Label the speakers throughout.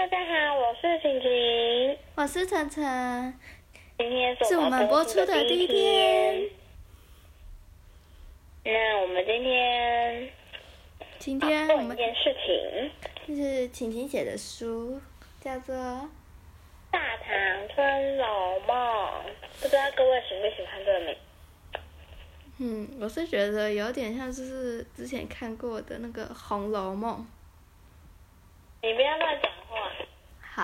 Speaker 1: 大家好，我是晴晴，
Speaker 2: 我是晨晨，
Speaker 1: 今天是
Speaker 2: 是我们播出的第一天。
Speaker 1: 那我们今天，
Speaker 2: 今天我们
Speaker 1: 做一件事情，
Speaker 2: 就是晴晴写的书，叫做《
Speaker 1: 大唐春楼梦》，不知道各位喜不喜欢这个名？
Speaker 2: 嗯，我是觉得有点像就是之前看过的那个《红楼梦》。
Speaker 1: 你不要乱讲话。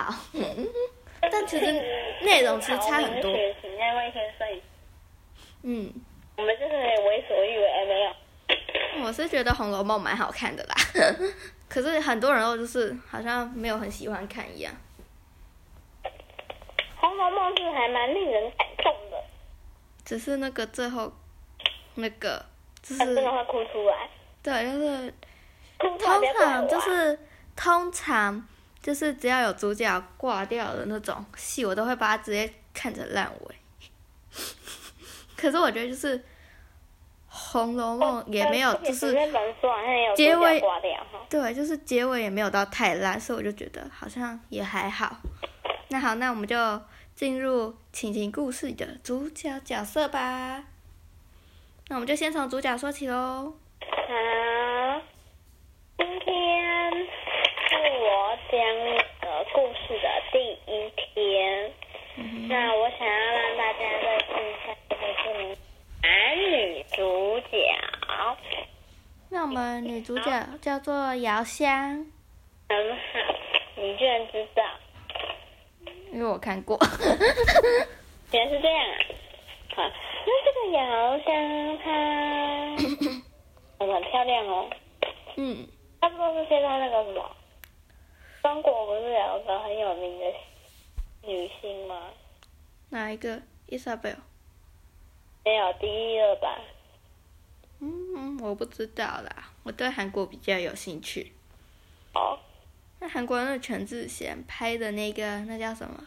Speaker 2: 好。但其实内容其实差很多。嗯。
Speaker 1: 我们就是为所欲为，没有。
Speaker 2: 我是觉得《红楼梦》蛮好看的啦，可是很多人都就是好像没有很喜欢看一样。
Speaker 1: 《红楼梦》是还蛮令人感动的。
Speaker 2: 只是那个最后。那个就是，
Speaker 1: 真的会哭出来。
Speaker 2: 对，就是通常就是通常就是只要有主角挂掉的那种戏，我都会把它直接看成烂尾。可是我觉得就是《红楼梦》也没有，就是结尾对，就是结尾也没有到太烂，所以我就觉得好像也还好。那好，那我们就进入情情故事的主角角色吧。那我们就先从主角说起喽。好，
Speaker 1: 今天是我讲的故事的第一天。嗯、那我想要让大家认识一下这个是男女主角。
Speaker 2: 那我们女主角叫做姚香。
Speaker 1: 很好，你居然知道？
Speaker 2: 因为我看过。
Speaker 1: 原来是这样啊！好。那这个姚香，她 很漂亮哦。
Speaker 2: 嗯。
Speaker 1: 差不多是现在那个什么，中国不是有个很有名的女星吗？
Speaker 2: 哪一个？伊莎贝尔？
Speaker 1: 没有，第一个吧。
Speaker 2: 嗯，我不知道啦。我对韩国比较有兴趣。
Speaker 1: 哦。
Speaker 2: 那韩国那个全智贤拍的那个，那叫什么？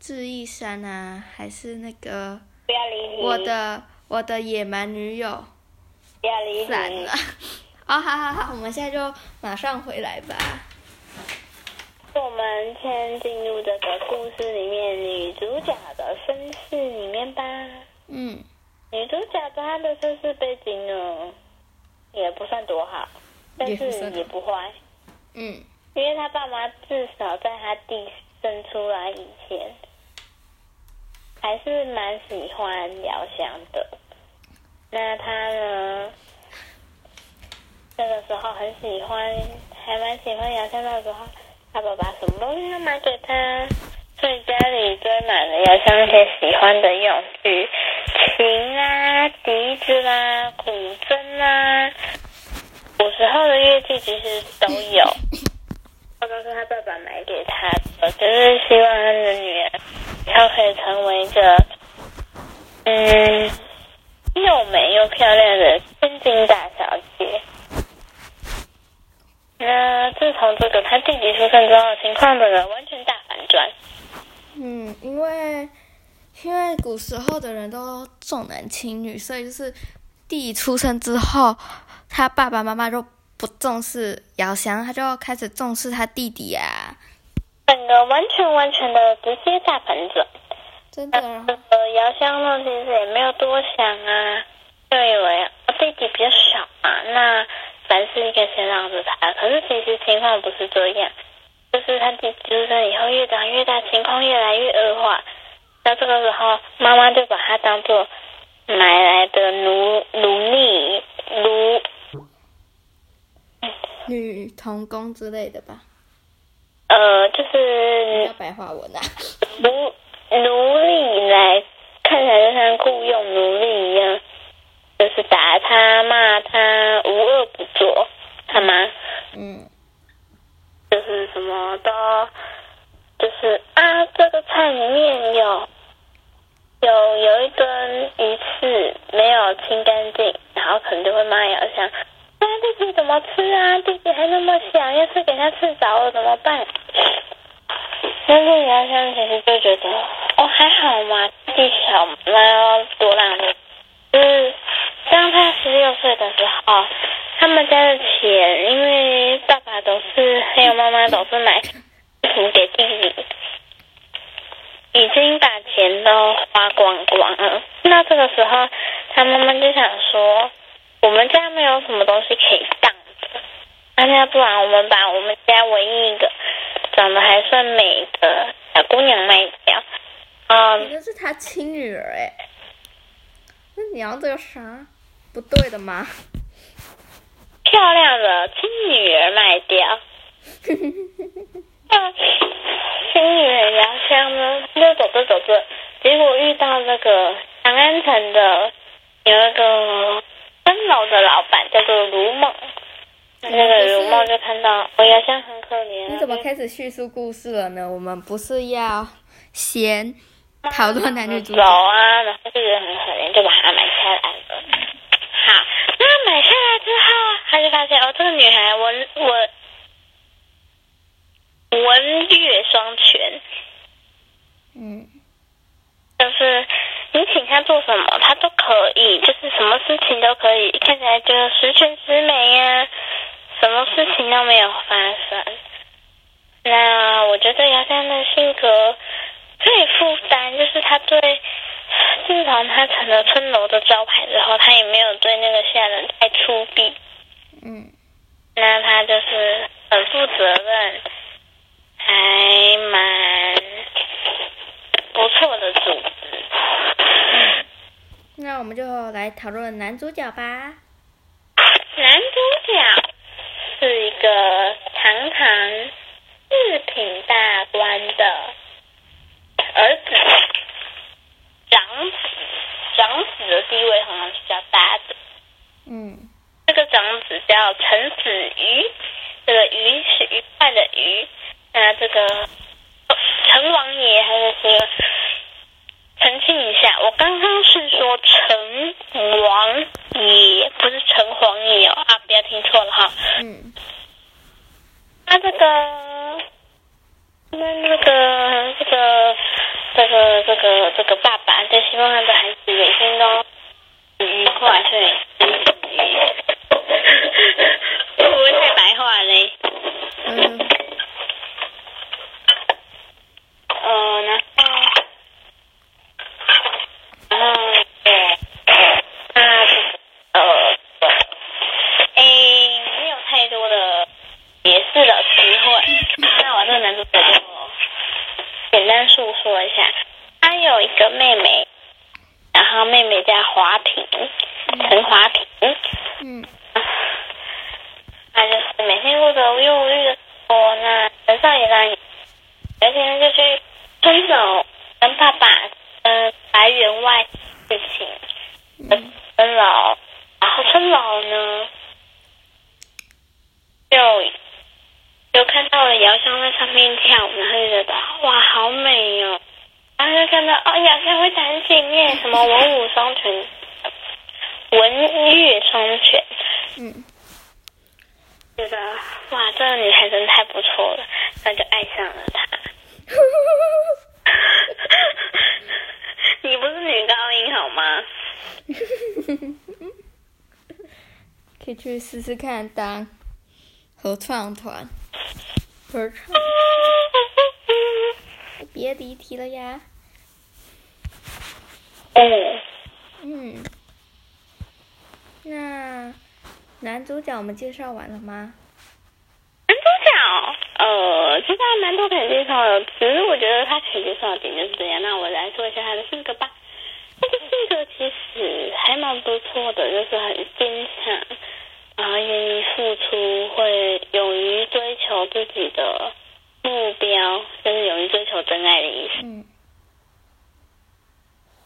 Speaker 2: 智异山啊，还是那个？
Speaker 1: 不要理你。
Speaker 2: 我的我的野蛮女友。
Speaker 1: 不要理你。
Speaker 2: 散了。哦，好好好，我们现在就马上回来吧。
Speaker 1: 我们先进入这个故事里面女主角的身世里面吧。
Speaker 2: 嗯。
Speaker 1: 女主角她的身世背景呢，也不算多好，但是也不坏。
Speaker 2: 嗯。
Speaker 1: 因为她爸妈至少在她弟生出来以前。还是蛮喜欢瑶香的，那她呢？那个时候很喜欢，还蛮喜欢瑶香的时候，他爸爸什么东西都买给他，所以家里堆满了瑶香那些喜欢的用具，琴啊、笛子啦、古筝啦、古时候的乐器其实都有，他都是他爸爸买给他的，就是希望他的女儿。她可以成为一个，嗯，又美又漂亮的千金大小姐。那自从这个他弟弟出生之后，情况的完全大反转。
Speaker 2: 嗯，因为因为古时候的人都重男轻女，所以就是弟弟出生之后，他爸爸妈妈就不重视姚香，他就开始重视他弟弟呀、啊。
Speaker 1: 整个完全完全的直接大反转，
Speaker 2: 真的。
Speaker 1: 这个瑶香呢，其实也没有多想啊，就以为弟弟比较小嘛，那凡事应该先让着他。可是其实情况不是这样，就是他弟弟出生以后越长越大，情况越来越恶化。那这个时候，妈妈就把他当做买来的奴奴隶、奴
Speaker 2: 女童工之类的吧。
Speaker 1: 呃，就是
Speaker 2: 白话文啊，
Speaker 1: 奴奴隶来，看起来就像雇佣奴隶一样，就是打他、骂他，无恶不作，好吗？
Speaker 2: 嗯，
Speaker 1: 就是什么都，就是啊，这个菜里面有有有一根鱼刺没有清干净，然后可能就会骂瑶香。那弟弟怎么吃啊？弟弟还那么小，要是给他吃着了怎么办？那个瑶香其实就觉得，哦，还好嘛，弟弟小嘛，多浪费。就是当他十六岁的时候，他们家的钱，因为爸爸都是还有妈妈都是买给弟弟，已经把钱都花光光了。那这个时候，他妈妈就想说，我们家没有什么东西可以当的，那要不然我们把我们家唯一一个长得还算美的小姑娘卖掉。嗯，
Speaker 2: 这是他亲女儿哎，那娘子有啥不对的吗？
Speaker 1: 漂亮的亲女儿卖掉。啊，亲女儿疗箱呢？就走着走着，结果遇到那个长安城的有一个分楼的老板，叫做卢梦。那个卢梦就看到我疗箱很可怜。
Speaker 2: 你怎么开始叙述故事了呢？我们不是要先讨论男女主角
Speaker 1: 啊？然后就觉得很可怜，就把它买下来了。好，那买下来之后，他就发现哦，这个女孩我我。文乐双全，
Speaker 2: 嗯，
Speaker 1: 就是你请他做什么，他都可以，就是什么事情都可以，看起来就十全十美呀，什么事情都没有发生。那我觉得姚三的性格最负担，就是他对，至少他成了村楼的招牌之后，他也没有对那个下人太粗鄙，
Speaker 2: 嗯，
Speaker 1: 那他就是很负责任。还蛮不错的组织。
Speaker 2: 那我们就来讨论男主角吧。
Speaker 1: 男主角是一个堂堂四品大官的儿子，长子，长子的地位好像是比较大的。
Speaker 2: 嗯。
Speaker 1: 这个长子叫陈子瑜，这个瑜是愉快的瑜。那这个陈王爷还是说，澄清一下，我刚刚是说陈王爷，不是陈皇爷哦啊，不要听错了哈。
Speaker 2: 嗯。
Speaker 1: 那这个，那那个这个这个这个这个爸爸就希望他的孩子每天都愉快，所以陈子瑜，会不会太白话嘞？
Speaker 2: 嗯。
Speaker 1: 呃，然后，然后，对，那呃，哎，没有太多的解释的词汇。那我这个男主角就简单述说一下，他有一个妹妹，然后妹妹叫华萍，陈华萍。
Speaker 2: 嗯。
Speaker 1: 他就是每天过着无忧无虑的生活，那陈少爷呢，有一天就去。村老跟爸爸嗯来员外事情，村老，然后村老呢就就看到了瑶香在上面跳舞，然后就觉得哇好美哦，然后就看到哦瑶香会弹琴耶，什么文武双全，文乐双全，
Speaker 2: 嗯，
Speaker 1: 觉得哇这个女孩真太不错了，那就爱上了她。你不是女高音好吗？
Speaker 2: 可以去试试看当合唱团，合唱。别离题了呀。
Speaker 1: 嗯。
Speaker 2: 嗯。那男主角我们介绍完了吗？
Speaker 1: 男主角。呃，其实还蛮多可以介绍的，只是我觉得他可以介绍的点就是这样。那我来说一下他的性格吧。他的性格其实还蛮不错的，就是很坚强，然后愿意付出，会勇于追求自己的目标，就是勇于追求真爱的意思。
Speaker 2: 嗯。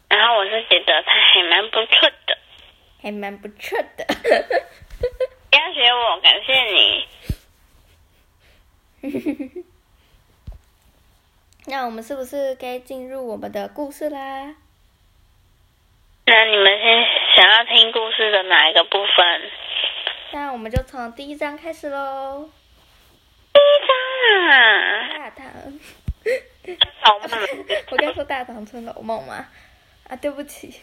Speaker 1: 然后我是觉得他还蛮不错的，
Speaker 2: 还蛮不错的。
Speaker 1: 不要学我，感谢你。
Speaker 2: 那我们是不是该进入我们的故事啦？
Speaker 1: 那你们先想要听故事的哪一个部分？
Speaker 2: 那我们就从第一章开始喽。
Speaker 1: 第一章啊，
Speaker 2: 大唐。
Speaker 1: 老梦。
Speaker 2: 我刚说大唐春楼梦吗？啊，对不起。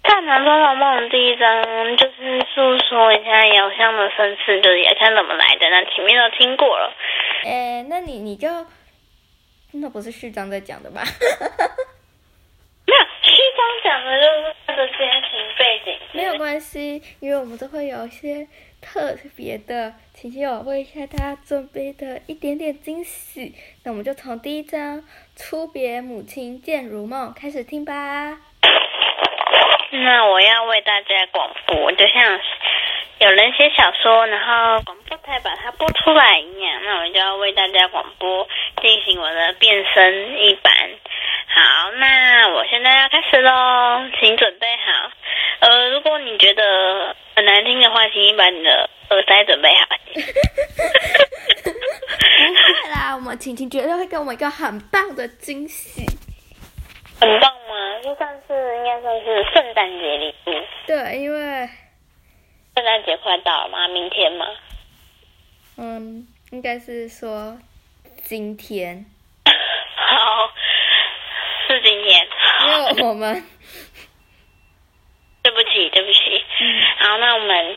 Speaker 1: 大唐春楼梦第一章就是诉说一下姚香的身世，就是瑶香怎么来的，那前面都听过了。
Speaker 2: 哎，那你你就那不是序章在讲的吧？
Speaker 1: 没有，序章讲的就是他的家庭背景。
Speaker 2: 没有关系，因为我们都会有一些特别的，请请我为一下大家准备的一点点惊喜。那我们就从第一章《初别母亲见如梦》开始听吧。
Speaker 1: 那我要为大家广播，就像有人写小说，然后广播台把它播出来一样，那我就要为大家广播进行我的变声一版。好，那我现在要开始喽，请准备好。呃，如果你觉得很难听的话，请你把你的耳塞准备好。
Speaker 2: 不会啦，我们晴晴绝对会给我们一个很棒的惊喜。
Speaker 1: 很棒吗？就算是应该算是圣诞节礼物。
Speaker 2: 对，因为
Speaker 1: 圣诞节快到了吗？明天吗？
Speaker 2: 嗯，应该是说今天。
Speaker 1: 好，是今天。
Speaker 2: 因为我们，
Speaker 1: 对不起，对不起。嗯。好，那我们。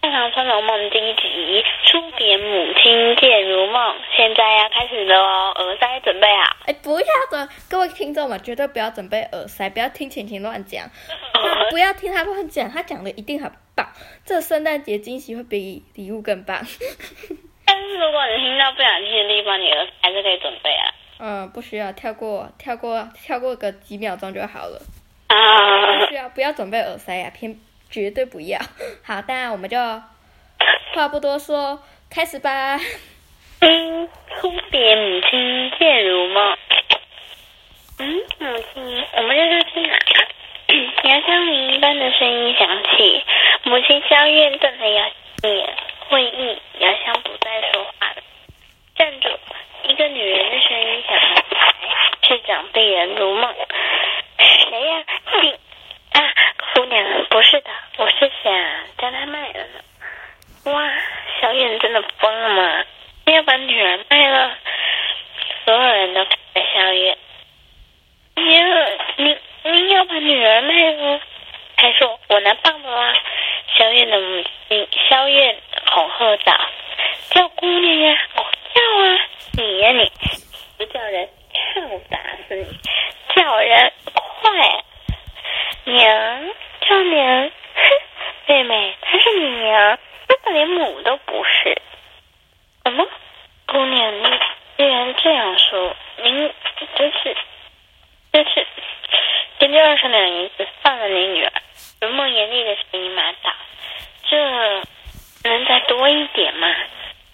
Speaker 1: 《长春楼梦》第一集，初别母亲见如梦，现在要开始了哦，耳塞准备好。
Speaker 2: 哎，不要准，各位听众们，绝对不要准备耳塞，不要听晴晴乱讲，不要听他乱讲，他讲的一定很棒。这圣诞节惊喜会比礼物更棒。
Speaker 1: 但是如果你听到不想听的地方，你耳塞还是可以准备啊。
Speaker 2: 嗯，不需要，跳过，跳过，跳过个几秒钟就好了。
Speaker 1: 啊，
Speaker 2: 不需要，不要准备耳塞呀、啊，偏。绝对不要！好，当然我们就话不多说，开始吧。
Speaker 1: 嗯，哭别母亲见如梦。嗯，母亲，我们这是去哪？牙香铃一般的声音响起，母亲萧燕瞪着牙香眼，会意杨香不再说话了。站住！一个女人的声音响起来，是长辈人如梦。谁呀？你。啊，姑娘，不是的，我是想将她卖了呢。哇，小远真的疯了吗？要把女儿卖了？所有人都看着小远。你要你你要把女儿卖了？还说我拿棒子啦！小远的母亲小远恐吓道：“叫姑娘呀，我叫啊！你呀你，不叫人，看打死你！叫人快！”娘，叫娘，哼，妹妹，她是你娘，根本连母都不是。什么？姑娘，你既然这样说，您真是，真是，点点二十两银子放了你女儿。如梦严厉的声音骂道：“这能再多一点吗？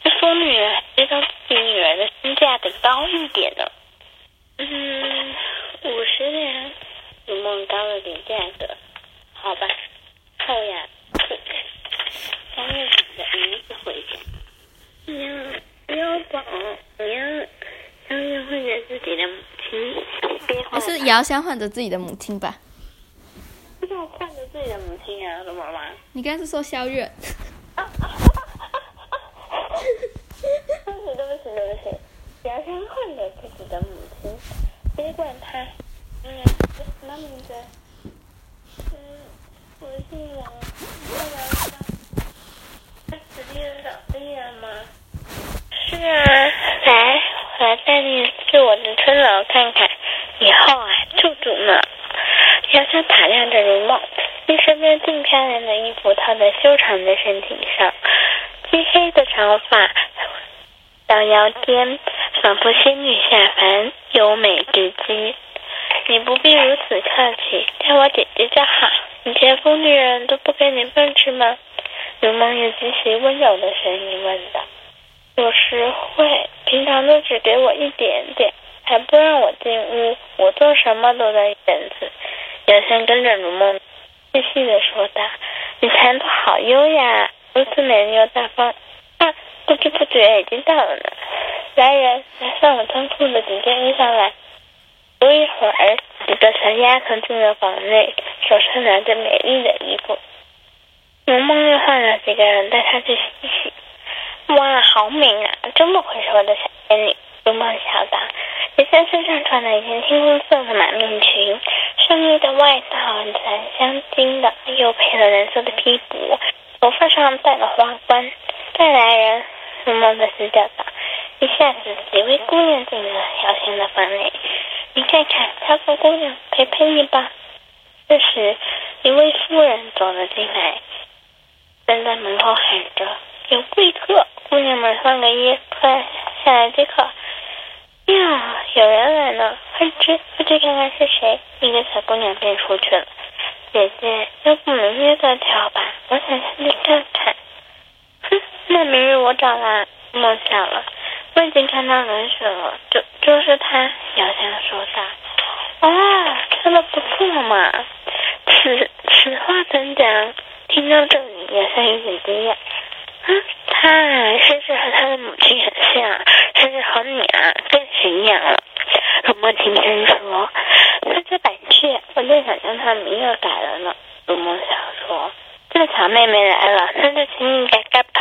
Speaker 1: 这疯女人还知道自己女儿的身价得高一点呢。”嗯，五十两。如梦高了点价格，好吧，后呀，三月底的儿子回家，娘，不要跑，娘，萧远唤着自己的母
Speaker 2: 遥相唤着自己的母亲吧？
Speaker 1: 不是我唤着自己的母亲啊，怎么了？
Speaker 2: 你刚才是说肖远？
Speaker 1: 啊哈哈哈哈哈！对不起，对不起，对不起，遥相唤着自己的母亲，别管他。嗯，什么名字？嗯，我姓王，叫姚香。他此地的长辈人吗？是啊，来，我来带你去我的春楼看看。以后啊，住住呢。姚香打量着如梦，一身边净漂亮的衣修长的身体上，漆黑的长发到腰间，仿佛仙女下凡，优美至极。你不必如此客气，叫我姐姐就好。你前夫女人都不给你饭吃吗？如梦用极其温柔的声音问道。有时会，平常都只给我一点点，还不让我进屋。我做什么都在院子。姚香跟着如梦细细的说道：“你谈吐好优雅，如此美丽又大方。啊，不知不觉已经到了呢。来人，来送我仓库的几件衣裳来。”不一会儿，一个小丫头进了房内，手上拿着美丽的衣服。萌萌又换了几个人带她去洗洗。哇，好美啊！真不愧是我的小仙女。如梦笑道。叶璇身上穿了一件青红色的马面裙，上衣的外套蓝镶金的，又配了蓝色的披帛，头发上戴了花冠。再来人，如梦的私教道。一下子几位姑娘进了，条线的房里。你看看，她说姑娘陪陪你吧。这时，一位妇人走了进来，站在门口喊着：“有贵客！”姑娘们换个衣，快下来接客。呀，有人来了，快去快去看看是谁。一个小姑娘便出去了。姐姐，要不我们约个条吧？我想下去看看。哼，那明日我找他。梦想了，我已经看到人选了，就就是他。姚香说道。啊，真的不错嘛。此此话怎讲？听到这里，姚香有点惊讶。嗯，他甚至和他的母亲很像，甚至和你啊更像样了。如梦轻声说：“他叫板雀，我正想将他名字改了呢。”如梦想说：“正巧妹妹来了，那就请你改改吧。”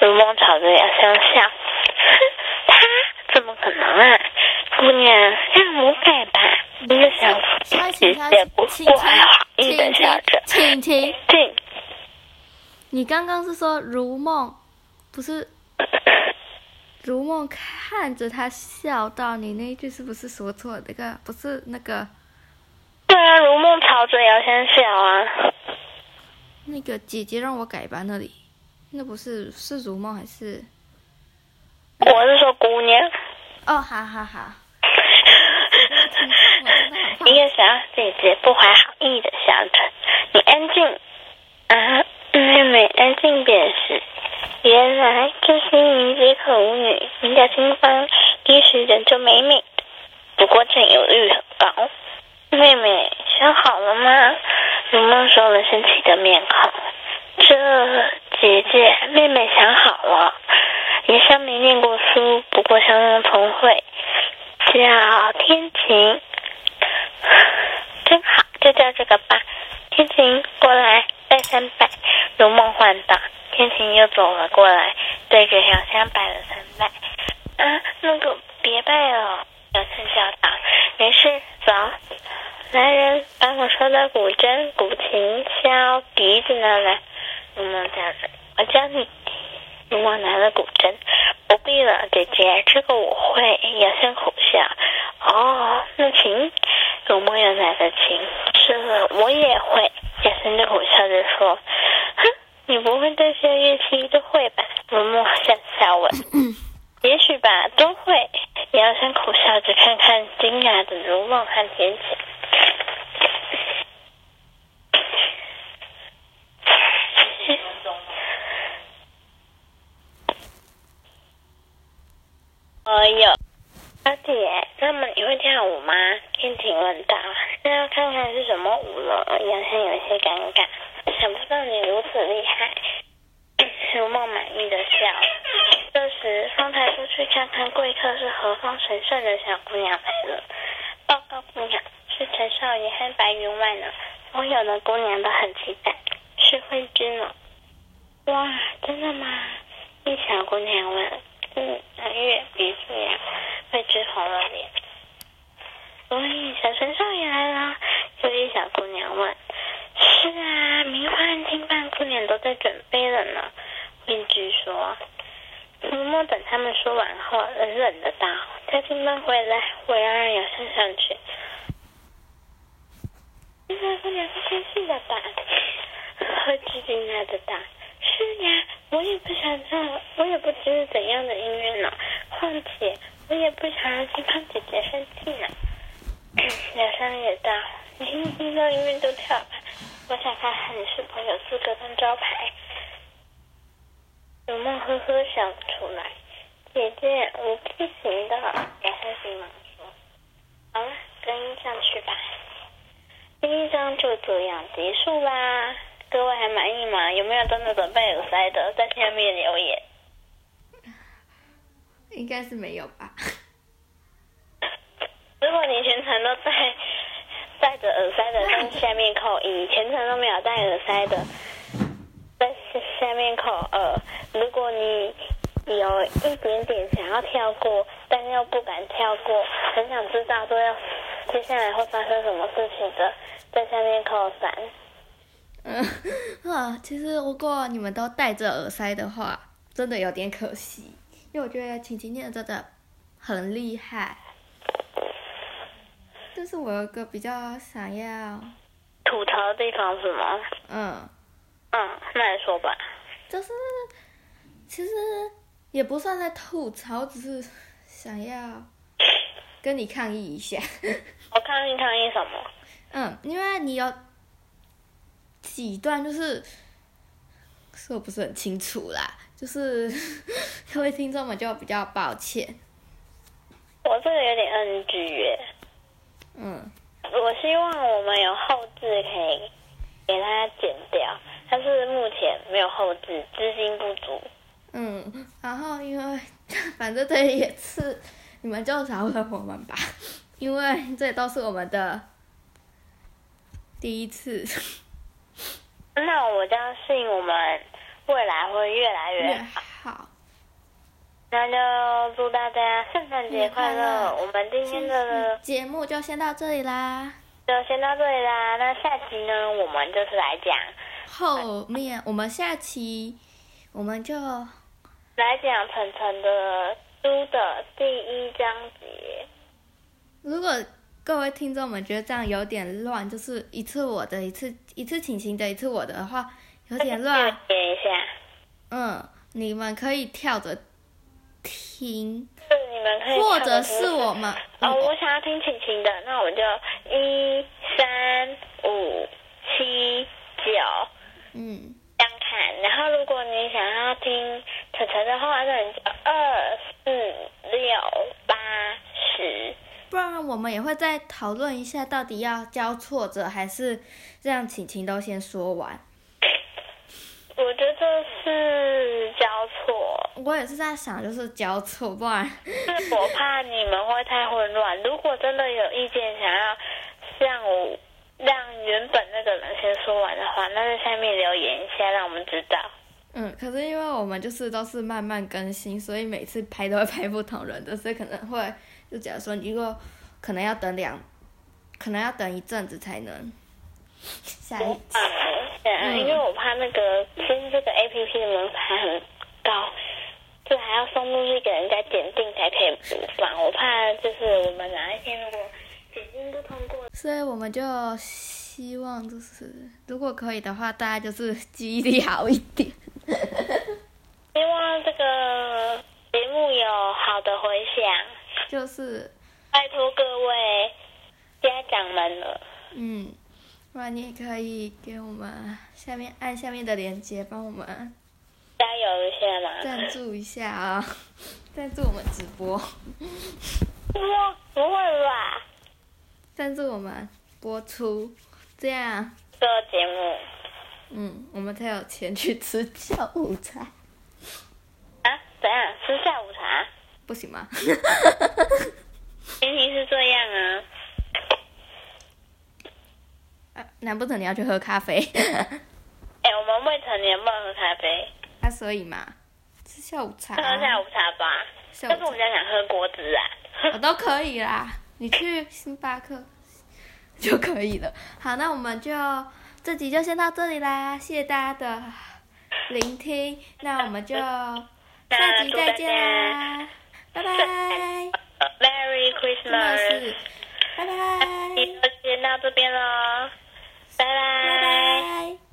Speaker 1: 如梦朝着姚香笑：“哼，他怎么可能啊？姑娘，让我改吧。”不是想直接不不怀好意的笑着。
Speaker 2: 请停。
Speaker 1: 停。
Speaker 2: 你刚刚是说如梦，不是？如梦看着他笑道：“你那一句是不是说错了？那个不是那
Speaker 1: 个。”如梦朝着姚香笑啊。
Speaker 2: 那个姐姐让我改吧，那里，那不是是如梦还是？
Speaker 1: 我是说姑娘。
Speaker 2: 哦，好好好。
Speaker 1: 一个小姐姐不怀好意的笑着：“你安静啊。”妹妹安静便是。原来这是一名杰克舞女，名叫清芳，一时人就美美的，不过占有欲很高。妹妹想好了吗？如梦收了生气的面孔。这姐姐，妹妹想好了。也像没念过书，不过相当聪慧，叫天晴。真好，就叫这个吧。天晴，过来。拜三拜，如梦唤道。天晴又走了过来，对着小香拜了三拜。啊，那个别拜了，小香叫道。没事，走。来人，古筝、古琴、箫、笛子拿来。如梦叫着：“我教你。”如梦拿了古筝。不必了，姐姐，这个我会。要先苦笑。哦，那琴。如梦又拿了琴。是了，我也会。小声的苦笑着说：“哼，你不会这些乐器都会吧？”如梦笑笑问：“也许吧，都会。”姚生苦笑着看看惊讶的如梦和天晴。哎呦，阿姐，那么你会跳舞吗？天晴问道。那要看看是什么舞了。杨生有些尴尬，想不到你如此厉害。如梦满意的笑。这时，方才出去看看贵客是何方神圣的小姑娘来了。报告姑娘，是陈少爷和白云外呢。所有的姑娘都很期待，是慧芝呢。哇，真的吗？一小姑娘问。嗯，蓝月鼻子呀，慧芝红了脸。所以小陈少爷来了，有一小姑娘问：“是啊，明花和金半姑娘都在准备了呢。”面具说：“嬷嬷等他们说完后，冷冷的道：‘叫金半回来，我要让姚香上去。’金半姑娘是生气的吧？”慧芝惊讶的道：“是呀，我也不想唱，我也不知是怎样的音乐呢。况且，我也不想让金胖姐姐生气呢。”两声也大：“你听到音乐都跳吧，我想看看你是否有资格当招牌。”有梦呵呵笑不出来：“姐姐，我不行的。”两声急忙说：“好了，跟上去吧。”第一章就这样结束啦。各位还满意吗？有没有真的准备耳塞的？在下面留言。
Speaker 2: 应该是没有吧。
Speaker 1: 如果你全程都戴戴着耳塞的，在下面扣一；全程都没有戴耳塞的，在下面扣二。如果你有一点点想要跳过，但又不敢跳过，很想知道都要接下来会发生什么事情的，在下面扣三。
Speaker 2: 嗯，啊，其实如果你们都戴着耳塞的话，真的有点可惜，因为我觉得晴晴念的真的。很厉害。但是我有一个比较想要
Speaker 1: 吐槽的地方是吗？
Speaker 2: 嗯。
Speaker 1: 嗯，那来说吧。
Speaker 2: 就是，其实也不算在吐槽，只是想要跟你抗议一下。
Speaker 1: 我抗议抗议什么？
Speaker 2: 嗯，因为你有几段就是说不是很清楚啦，就是 各位听众们就比较抱歉。
Speaker 1: 我这个有点 NG 耶。
Speaker 2: 嗯。
Speaker 1: 我希望我们有后置可以给它剪掉。但是目前没有后置，资金不足。
Speaker 2: 嗯，然后因为 反正这一次你们就饶了我们吧，因为这都是我们的第一次。
Speaker 1: 那我相信我们未来会越来越好。
Speaker 2: 好。
Speaker 1: 那就祝大家圣诞节快乐！我们今天的
Speaker 2: 节目就先到这里啦。
Speaker 1: 就先到这里啦。那下期呢，我们就是来讲。
Speaker 2: 后面我们下期我们就
Speaker 1: 来讲晨晨的书的第一章节。
Speaker 2: 如果各位听众们觉得这样有点乱，就是一次我的，一次一次晴晴的，一次我的的话，有点乱。
Speaker 1: 点一下。
Speaker 2: 嗯，你们可以跳着听。
Speaker 1: 是你们可以。
Speaker 2: 或者是我们。
Speaker 1: 哦，我想要听晴晴的，那我们就一三五七九。
Speaker 2: 嗯，
Speaker 1: 这样看，然后如果你想要听晨晨的话，那你就二四六八十。
Speaker 2: 我们也会再讨论一下，到底要交错着，还是让晴晴都先说完。
Speaker 1: 我觉得是交错。
Speaker 2: 我也是在想，就是交错，不然。
Speaker 1: 是我怕你们会太混乱。如果真的有意见，想要像我。让原本那个人先说完的话，那在下面留言一下，让我们知道。
Speaker 2: 嗯，可是因为我们就是都是慢慢更新，所以每次拍都会拍不同人的，所以可能会就假如说，如果可能要等两，可能要等一阵子才能下一次。
Speaker 1: 嗯，因为我怕那个，其实这个 A P P 的门槛很高，就还要送出去给人家检定才可以播放。我怕就是我们哪一天如果点进不通过。
Speaker 2: 所以我们就希望，就是如果可以的话，大家就是记忆力好一点。
Speaker 1: 希望这个节目有好的回响。
Speaker 2: 就是
Speaker 1: 拜托各位家长们了。
Speaker 2: 嗯，不然你也可以给我们下面按下面的链接，帮我们
Speaker 1: 加油一下嘛。
Speaker 2: 赞助一下啊！赞助我们直播。
Speaker 1: 哇，不会吧？
Speaker 2: 赞助我们播出，这样
Speaker 1: 这个节目，
Speaker 2: 嗯，我们才有钱去吃下午茶。
Speaker 1: 啊？怎样？吃下午茶？
Speaker 2: 不行吗？
Speaker 1: 前提是这样啊。
Speaker 2: 啊，难不成你要去喝咖啡？
Speaker 1: 哎、欸，我们未成年不能喝咖啡。
Speaker 2: 啊，所以嘛，吃下午茶。
Speaker 1: 喝下午茶吧。但是我们家想喝果汁啊。
Speaker 2: 我都可以啦。你去星巴克 就可以了。好，那我们就这集就先到这里啦，谢谢大家的聆听。那我们就 下集再见啦，拜拜。
Speaker 1: Merry Christmas，
Speaker 2: 拜拜。
Speaker 1: 就先到这边了，拜拜。拜拜。